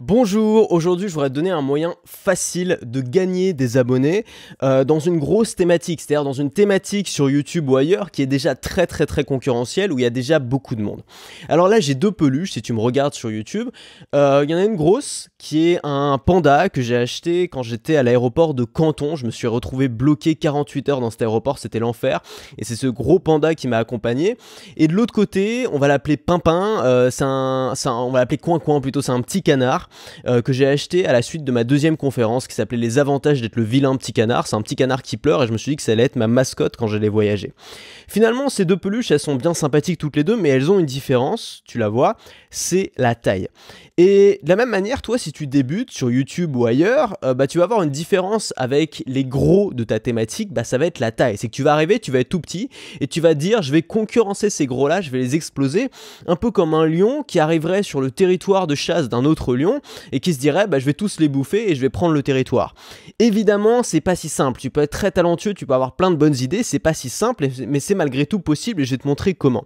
Bonjour, aujourd'hui je voudrais te donner un moyen facile de gagner des abonnés euh, dans une grosse thématique, c'est-à-dire dans une thématique sur YouTube ou ailleurs qui est déjà très très très concurrentielle où il y a déjà beaucoup de monde. Alors là j'ai deux peluches si tu me regardes sur YouTube. Euh, il y en a une grosse qui est un panda que j'ai acheté quand j'étais à l'aéroport de Canton. Je me suis retrouvé bloqué 48 heures dans cet aéroport, c'était l'enfer. Et c'est ce gros panda qui m'a accompagné. Et de l'autre côté, on va l'appeler Pimpin, euh, c'est un, on va l'appeler Coin Coin plutôt, c'est un petit canard. Euh, que j'ai acheté à la suite de ma deuxième conférence qui s'appelait Les avantages d'être le vilain petit canard. C'est un petit canard qui pleure et je me suis dit que ça allait être ma mascotte quand j'allais voyager. Finalement, ces deux peluches, elles sont bien sympathiques toutes les deux, mais elles ont une différence, tu la vois, c'est la taille. Et de la même manière, toi, si tu débutes sur YouTube ou ailleurs, euh, bah, tu vas avoir une différence avec les gros de ta thématique, bah, ça va être la taille. C'est que tu vas arriver, tu vas être tout petit, et tu vas dire, je vais concurrencer ces gros-là, je vais les exploser, un peu comme un lion qui arriverait sur le territoire de chasse d'un autre lion, et qui se dirait, bah, je vais tous les bouffer et je vais prendre le territoire. Évidemment, c'est pas si simple. Tu peux être très talentueux, tu peux avoir plein de bonnes idées, c'est pas si simple, mais c'est malgré tout possible, et je vais te montrer comment.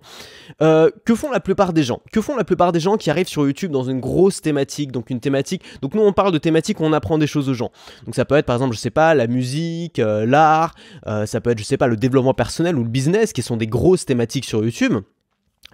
Euh, que font la plupart des gens? Que font la plupart des gens qui arrivent sur YouTube dans une grosse thématique, donc une thématique. Donc nous on parle de thématique où on apprend des choses aux gens. Donc ça peut être par exemple, je sais pas, la musique, euh, l'art, euh, ça peut être, je sais pas, le développement personnel ou le business, qui sont des grosses thématiques sur YouTube.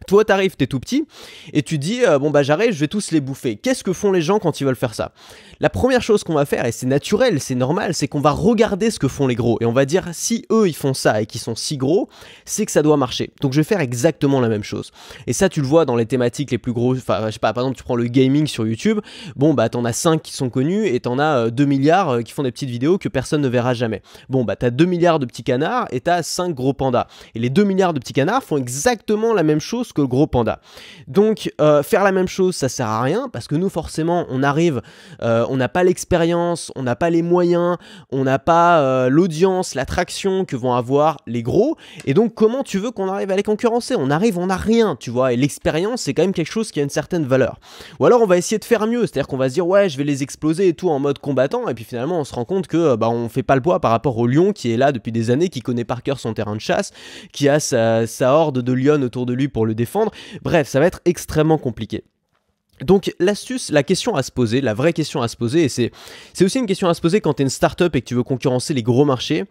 Toi, t'arrives, t'es tout petit, et tu dis, euh, bon bah j'arrive, je vais tous les bouffer. Qu'est-ce que font les gens quand ils veulent faire ça? La première chose qu'on va faire, et c'est naturel, c'est normal, c'est qu'on va regarder ce que font les gros, et on va dire, si eux ils font ça et qu'ils sont si gros, c'est que ça doit marcher. Donc je vais faire exactement la même chose. Et ça, tu le vois dans les thématiques les plus grosses, enfin je sais pas, par exemple tu prends le gaming sur YouTube, bon bah t'en as 5 qui sont connus, et t'en as 2 euh, milliards euh, qui font des petites vidéos que personne ne verra jamais. Bon bah t'as 2 milliards de petits canards, et t'as 5 gros pandas. Et les 2 milliards de petits canards font exactement la même chose que le gros panda. Donc euh, faire la même chose, ça sert à rien parce que nous forcément on arrive, euh, on n'a pas l'expérience, on n'a pas les moyens, on n'a pas euh, l'audience, l'attraction que vont avoir les gros. Et donc comment tu veux qu'on arrive à les concurrencer? On arrive, on n'a rien, tu vois. Et l'expérience c'est quand même quelque chose qui a une certaine valeur. Ou alors on va essayer de faire mieux, c'est-à-dire qu'on va se dire ouais je vais les exploser et tout en mode combattant. Et puis finalement on se rend compte que bah on fait pas le poids par rapport au lion qui est là depuis des années, qui connaît par cœur son terrain de chasse, qui a sa, sa horde de lions autour de lui pour le défendre. Bref, ça va être extrêmement compliqué. Donc l'astuce, la question à se poser, la vraie question à se poser, et c'est, c'est aussi une question à se poser quand tu es une startup et que tu veux concurrencer les gros marchés,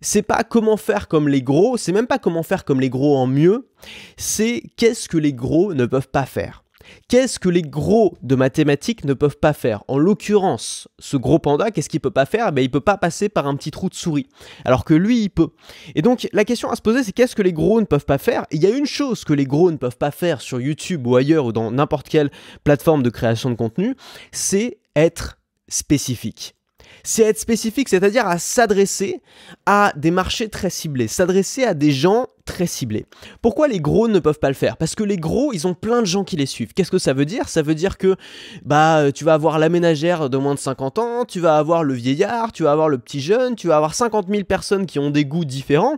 c'est pas comment faire comme les gros, c'est même pas comment faire comme les gros en mieux, c'est qu'est-ce que les gros ne peuvent pas faire. Qu'est-ce que les gros de mathématiques ne peuvent pas faire? En l'occurrence, ce gros panda, qu'est-ce qu'il peut pas faire? Ben, Il peut pas passer par un petit trou de souris, alors que lui, il peut. Et donc, la question à se poser, c'est qu'est-ce que les gros ne peuvent pas faire? Il y a une chose que les gros ne peuvent pas faire sur YouTube ou ailleurs ou dans n'importe quelle plateforme de création de contenu, c'est être spécifique. C'est être spécifique, c'est-à-dire à, s'adresser à des marchés très ciblés, s'adresser à des gens très ciblés. Pourquoi les gros ne peuvent pas le faire? Parce que les gros, ils ont plein de gens qui les suivent. Qu'est-ce que ça veut dire? Ça veut dire que bah tu vas avoir la ménagère de moins de 50 ans, tu vas avoir le vieillard, tu vas avoir le petit jeune, tu vas avoir 50 000 personnes qui ont des goûts différents.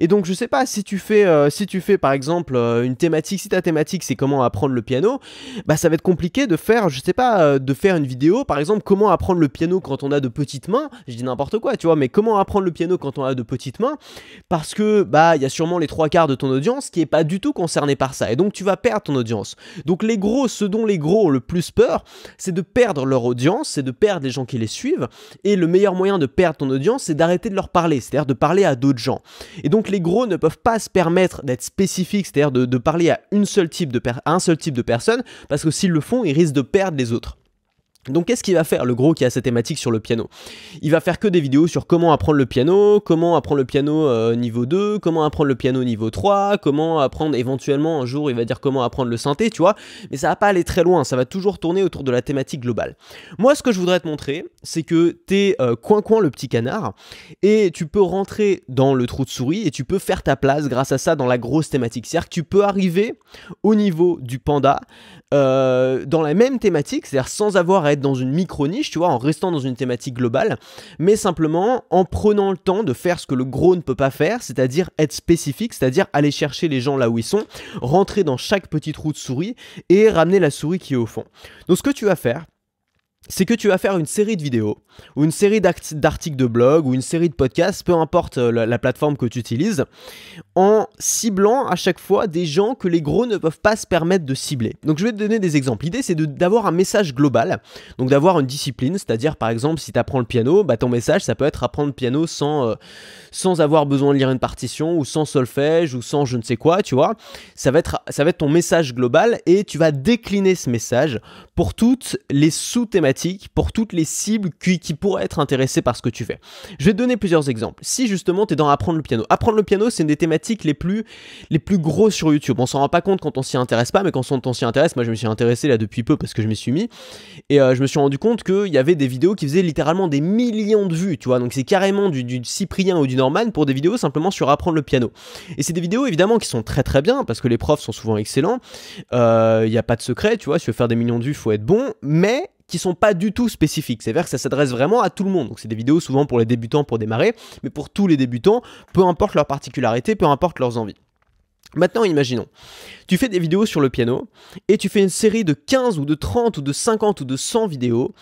Et donc je sais pas si tu fais euh, si tu fais par exemple euh, une thématique, si ta thématique c'est comment apprendre le piano, bah ça va être compliqué de faire, je sais pas, euh, de faire une vidéo par exemple comment apprendre le piano quand on a de petites mains. Je dis n'importe quoi, tu vois, mais comment apprendre le piano quand on a de petites mains? Parce que bah il y a sûrement les trois quarts de ton audience qui est pas du tout concerné par ça. Et donc tu vas perdre ton audience. Donc les gros, ce dont les gros ont le plus peur, c'est de perdre leur audience, c'est de perdre les gens qui les suivent. Et le meilleur moyen de perdre ton audience, c'est d'arrêter de leur parler, c'est-à-dire de parler à d'autres gens. Et donc les gros ne peuvent pas se permettre d'être spécifiques, c'est-à-dire de, parler à un seul type de personne, parce que s'ils le font, ils risquent de perdre les autres. Donc qu'est-ce qu'il va faire le gros qui a cette thématique sur le piano? Il va faire que des vidéos sur comment apprendre le piano, comment apprendre le piano euh, niveau 2, comment apprendre le piano niveau 3, comment apprendre éventuellement un jour il va dire comment apprendre le synthé, tu vois, mais ça va pas aller très loin, ça va toujours tourner autour de la thématique globale. Moi ce que je voudrais te montrer, c'est que t'es euh, coin coin le petit canard et tu peux rentrer dans le trou de souris et tu peux faire ta place grâce à ça dans la grosse thématique. C'est-à-dire que tu peux arriver au niveau du panda euh, dans la même thématique, c'est-à-dire sans avoir à dans une micro-niche, tu vois, en restant dans une thématique globale, mais simplement en prenant le temps de faire ce que le gros ne peut pas faire, c'est-à-dire être spécifique, c'est-à-dire aller chercher les gens là où ils sont, rentrer dans chaque petit trou de souris et ramener la souris qui est au fond. Donc ce que tu vas faire, c'est que tu vas faire une série de vidéos ou une série d'articles de blog ou une série de podcasts, peu importe euh, la, plateforme que tu utilises, en ciblant à chaque fois des gens que les gros ne peuvent pas se permettre de cibler. Donc je vais te donner des exemples. L'idée c'est d'avoir un message global, donc d'avoir une discipline, c'est-à-dire par exemple si tu apprends le piano, bah, ton message ça peut être apprendre le piano sans, euh, sans avoir besoin de lire une partition ou sans solfège ou sans je ne sais quoi, tu vois. Ça va être, ça va être ton message global et tu vas décliner ce message pour toutes les sous-thématiques, pour toutes les cibles qui, pourraient être intéressées par ce que tu fais. Je vais te donner plusieurs exemples. Si justement tu es dans apprendre le piano, apprendre le piano c'est une des thématiques les plus, les plus grosses sur YouTube. On s'en rend pas compte quand on s'y intéresse pas, mais quand on s'y intéresse, moi je me suis intéressé là depuis peu parce que je m'y suis mis et euh, je me suis rendu compte qu'il y avait des vidéos qui faisaient littéralement des millions de vues, tu vois. Donc c'est carrément du, du Cyprien ou du Norman pour des vidéos simplement sur apprendre le piano. Et c'est des vidéos évidemment qui sont très très bien parce que les profs sont souvent excellents. Il euh, n'y a pas de secret, tu vois. Si tu veux faire des millions de vues, faut être bon, mais qui sont pas du tout spécifiques. C'est-à-dire que ça s'adresse vraiment à tout le monde. Donc c'est des vidéos souvent pour les débutants pour démarrer, mais pour tous les débutants, peu importe leur particularité, peu importe leurs envies. Maintenant, imaginons, tu fais des vidéos sur le piano et tu fais une série de 15 ou de 30 ou de 50 ou de 100 vidéos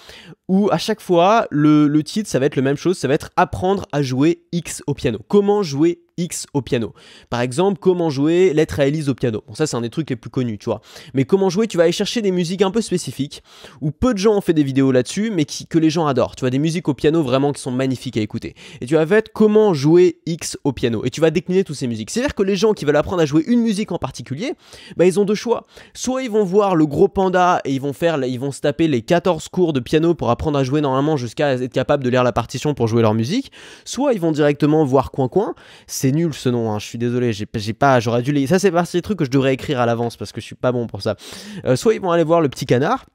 où à chaque fois, le, le titre, ça va être la même chose, ça va être apprendre à jouer X au piano. Comment jouer X au piano. Par exemple, comment jouer Lettre à Elise au piano. Bon, ça, c'est un des trucs les plus connus, tu vois. Mais comment jouer, tu vas aller chercher des musiques un peu spécifiques, où peu de gens ont fait des vidéos là-dessus, mais qui, que les gens adorent. Tu vois, des musiques au piano vraiment qui sont magnifiques à écouter. Et tu vas être comment jouer X au piano. Et tu vas décliner toutes ces musiques. C'est-à-dire que les gens qui veulent apprendre à jouer une musique en particulier, bah, ils ont deux choix. Soit ils vont voir le gros panda et ils vont faire, ils vont se taper les 14 cours de piano pour apprendre à jouer normalement jusqu'à être capable de lire la partition pour jouer leur musique. Soit ils vont directement voir Coin Coin. C'est nul ce nom, hein, je suis désolé, j'ai pas, j'aurais dû les. Ça, c'est partie des trucs que je devrais écrire à l'avance parce que je suis pas bon pour ça. Euh, soit ils vont aller voir le petit canard.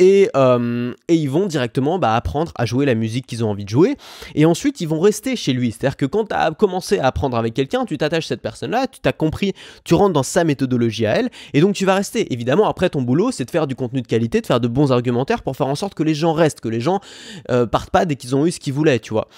Euh, et, ils vont directement bah, apprendre à jouer la musique qu'ils ont envie de jouer. Et ensuite, ils vont rester chez lui. C'est-à-dire que quand tu as commencé à apprendre avec quelqu'un, tu t'attaches à cette personne-là, tu t'as compris, tu rentres dans sa méthodologie à elle, et donc tu vas rester. Évidemment, après, ton boulot, c'est de faire du contenu de qualité, de faire de bons argumentaires pour faire en sorte que les gens restent, que les gens euh, partent pas dès qu'ils ont eu ce qu'ils voulaient, tu vois.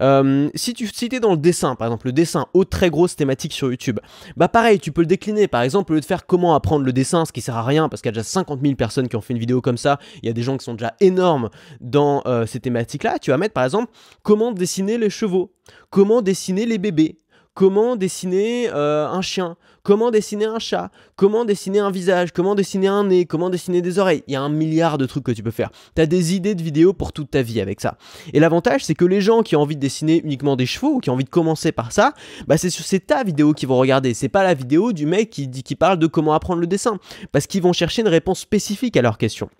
Euh, si tu si es dans le dessin, par exemple, le dessin, haute très grosse thématique sur YouTube, bah pareil, tu peux le décliner. Par exemple, au lieu de faire comment apprendre le dessin, ce qui sert à rien, parce qu'il y a déjà 50 000 personnes qui ont fait une vidéo comme ça, il y a des gens qui sont déjà énormes dans euh, ces thématiques-là. Tu vas mettre par exemple comment dessiner les chevaux, comment dessiner les bébés, comment dessiner euh, un chien, comment dessiner un chat, comment dessiner un visage, comment dessiner un nez, comment dessiner des oreilles. Il y a un milliard de trucs que tu peux faire. Tu as des idées de vidéos pour toute ta vie avec ça. Et l'avantage, c'est que les gens qui ont envie de dessiner uniquement des chevaux ou qui ont envie de commencer par ça, bah c'est ta vidéo qu'ils vont regarder. C'est pas la vidéo du mec qui, qui parle de comment apprendre le dessin. Parce qu'ils vont chercher une réponse spécifique à leur question.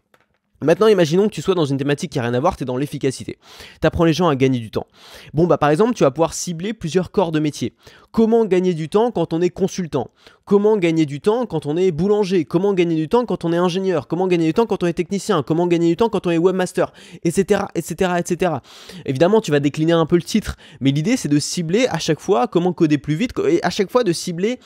Maintenant, imaginons que tu sois dans une thématique qui n'a rien à voir, tu es dans l'efficacité. Tu apprends les gens à gagner du temps. Bon, bah par exemple, tu vas pouvoir cibler plusieurs corps de métier. Comment gagner du temps quand on est consultant? Comment gagner du temps quand on est boulanger? Comment gagner du temps quand on est ingénieur? Comment gagner du temps quand on est technicien? Comment gagner du temps quand on est webmaster? Etc. etc. etc. Évidemment, tu vas décliner un peu le titre, mais l'idée c'est de cibler à chaque fois comment coder plus vite et à chaque fois de cibler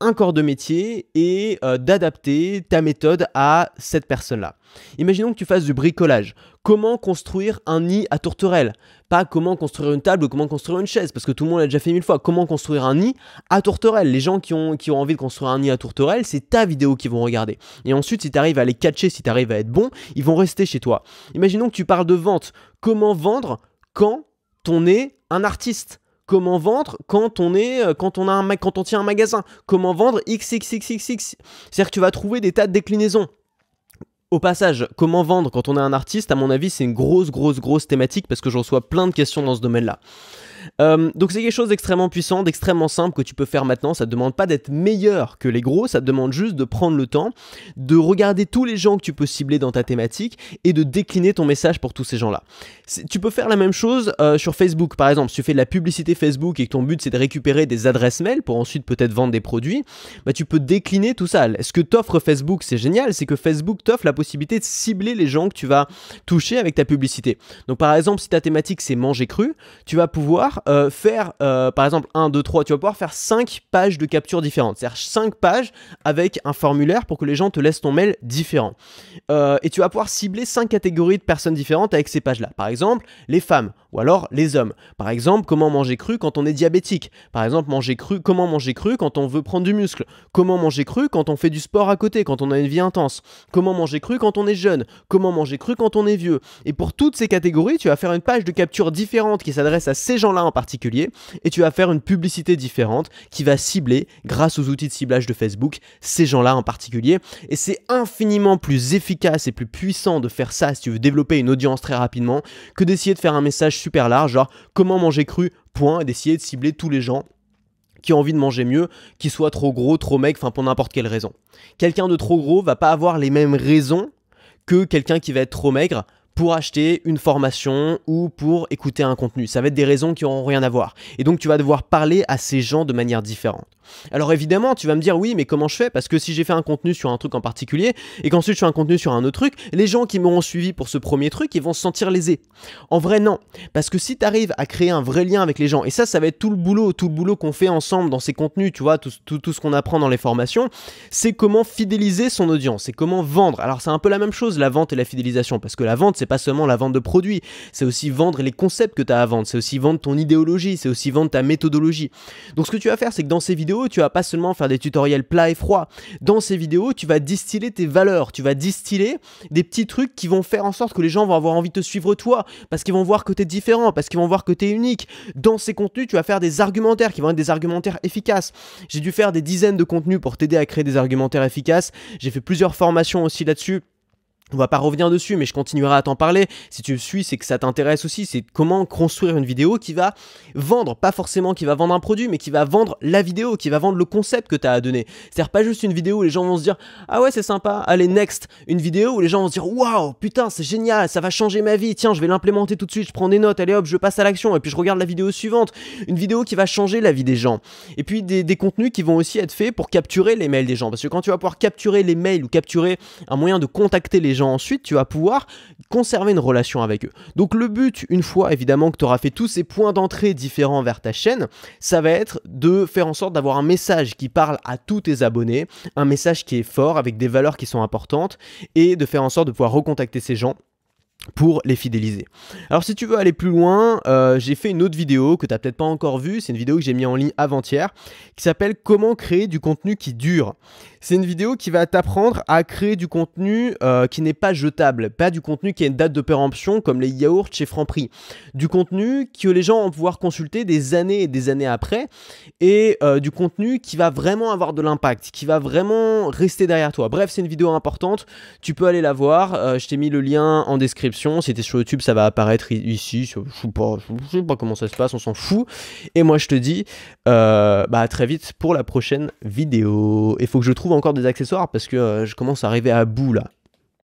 un corps de métier et euh, d'adapter ta méthode à cette personne-là. Imaginons que tu fasses du bricolage. Comment construire un nid à tourterelle? Pas comment construire une table ou comment construire une chaise, parce que tout le monde l'a déjà fait mille fois. Comment construire un nid à tourterelle? Les gens qui ont, qui ont envie de construire un nid à tourterelle, c'est ta vidéo qu'ils vont regarder. Et ensuite, si tu arrives à les catcher, si tu arrives à être bon, ils vont rester chez toi. Imaginons que tu parles de vente. Comment vendre quand on est un artiste? Comment vendre quand on est euh, quand on a quand on tient un magasin. Comment vendre XXXXX c'est-à-dire que tu vas trouver des tas de déclinaisons. Au passage, comment vendre quand on est un artiste, à mon avis, c'est une grosse, grosse, grosse thématique parce que je reçois plein de questions dans ce domaine-là. Euh, donc c'est quelque chose d'extrêmement puissant, d'extrêmement simple que tu peux faire maintenant. Ça ne demande pas d'être meilleur que les gros, ça te demande juste de prendre le temps, de regarder tous les gens que tu peux cibler dans ta thématique et de décliner ton message pour tous ces gens-là. Tu peux faire la même chose euh, sur Facebook par exemple. Si tu fais de la publicité Facebook et que ton but c'est de récupérer des adresses mail pour ensuite peut-être vendre des produits, bah, tu peux décliner tout ça. Ce que t'offre Facebook, c'est génial, c'est que Facebook t'offre la possibilité de cibler les gens que tu vas toucher avec ta publicité. Donc par exemple, si ta thématique c'est manger cru, tu vas pouvoir euh, faire, euh, par exemple, 1, 2, 3, tu vas pouvoir faire 5 pages de capture différentes. C'est-à-dire 5 pages avec un formulaire pour que les gens te laissent ton mail différent. Euh, et tu vas pouvoir cibler 5 catégories de personnes différentes avec ces pages-là. Par exemple, les femmes ou alors les hommes. Par exemple, comment manger cru quand on est diabétique. Par exemple, manger cru, comment manger cru quand on veut prendre du muscle. Comment manger cru quand on fait du sport à côté, quand on a une vie intense. Comment manger cru quand on est jeune. Comment manger cru quand on est vieux. Et pour toutes ces catégories, tu vas faire une page de capture différente qui s'adresse à ces gens-là en particulier. Et tu vas faire une publicité différente qui va cibler, grâce aux outils de ciblage de Facebook, ces gens-là en particulier. Et c'est infiniment plus efficace et plus puissant de faire ça si tu veux développer une audience très rapidement que d'essayer de faire un message super large, genre comment manger cru, point, et d'essayer de cibler tous les gens qui ont envie de manger mieux, qui soient trop gros, trop maigres, enfin pour n'importe quelle raison. Quelqu'un de trop gros va pas avoir les mêmes raisons que quelqu'un qui va être trop maigre pour acheter une formation ou pour écouter un contenu. Ça va être des raisons qui n'auront rien à voir. Et donc tu vas devoir parler à ces gens de manière différente. Alors évidemment, tu vas me dire oui, mais comment je fais? Parce que si j'ai fait un contenu sur un truc en particulier et qu'ensuite je fais un contenu sur un autre truc, les gens qui m'auront suivi pour ce premier truc, ils vont se sentir lésés. En vrai, non. Parce que si tu arrives à créer un vrai lien avec les gens, et ça, ça va être tout le boulot, tout le boulot qu'on fait ensemble dans ces contenus, tu vois, tout, ce qu'on apprend dans les formations, c'est comment fidéliser son audience, c'est comment vendre. Alors c'est un peu la même chose, la vente et la fidélisation, parce que la vente, c'est pas seulement la vente de produits, c'est aussi vendre les concepts que tu as à vendre, c'est aussi vendre ton idéologie, c'est aussi vendre ta méthodologie. Donc ce que tu vas faire, c'est que dans ces vidéos, tu vas pas seulement faire des tutoriels plats et froids. Dans ces vidéos, tu vas distiller tes valeurs, tu vas distiller des petits trucs qui vont faire en sorte que les gens vont avoir envie de te suivre toi, parce qu'ils vont voir que tu es différent, parce qu'ils vont voir que tu es unique. Dans ces contenus, tu vas faire des argumentaires qui vont être des argumentaires efficaces. J'ai dû faire des dizaines de contenus pour t'aider à créer des argumentaires efficaces. J'ai fait plusieurs formations aussi là-dessus. On va pas revenir dessus, mais je continuerai à t'en parler. Si tu me suis, c'est que ça t'intéresse aussi. C'est comment construire une vidéo qui va vendre, pas forcément qui va vendre un produit, mais qui va vendre la vidéo, qui va vendre le concept que tu as à donner. C'est-à-dire pas juste une vidéo où les gens vont se dire Ah ouais, c'est sympa, allez, next. Une vidéo où les gens vont se dire Waouh, putain, c'est génial, ça va changer ma vie. Tiens, je vais l'implémenter tout de suite, je prends des notes, allez hop, je passe à l'action, et puis je regarde la vidéo suivante. Une vidéo qui va changer la vie des gens. Et puis des, des contenus qui vont aussi être faits pour capturer les mails des gens. Parce que quand tu vas pouvoir capturer les mails ou capturer un moyen de contacter les ensuite, tu vas pouvoir conserver une relation avec eux. Donc le but, une fois évidemment que tu auras fait tous ces points d'entrée différents vers ta chaîne, ça va être de faire en sorte d'avoir un message qui parle à tous tes abonnés, un message qui est fort, avec des valeurs qui sont importantes, et de faire en sorte de pouvoir recontacter ces gens pour les fidéliser. Alors si tu veux aller plus loin, euh, j'ai fait une autre vidéo que tu n'as peut-être pas encore vue, c'est une vidéo que j'ai mis en ligne avant-hier, qui s'appelle Comment créer du contenu qui dure. C'est une vidéo qui va t'apprendre à créer du contenu euh, qui n'est pas jetable, pas du contenu qui a une date de péremption comme les yaourts chez Franprix. Du contenu que les gens vont pouvoir consulter des années et des années après, et euh, du contenu qui va vraiment avoir de l'impact, qui va vraiment rester derrière toi. Bref, c'est une vidéo importante, tu peux aller la voir, euh, je t'ai mis le lien en description, si tu es sur YouTube ça va apparaître ici, je sais pas, je sais pas comment ça se passe, on s'en fout. Et moi je te dis, bah à très vite pour la prochaine vidéo. Il faut que je trouve encore des accessoires parce que euh, je commence à arriver à bout là.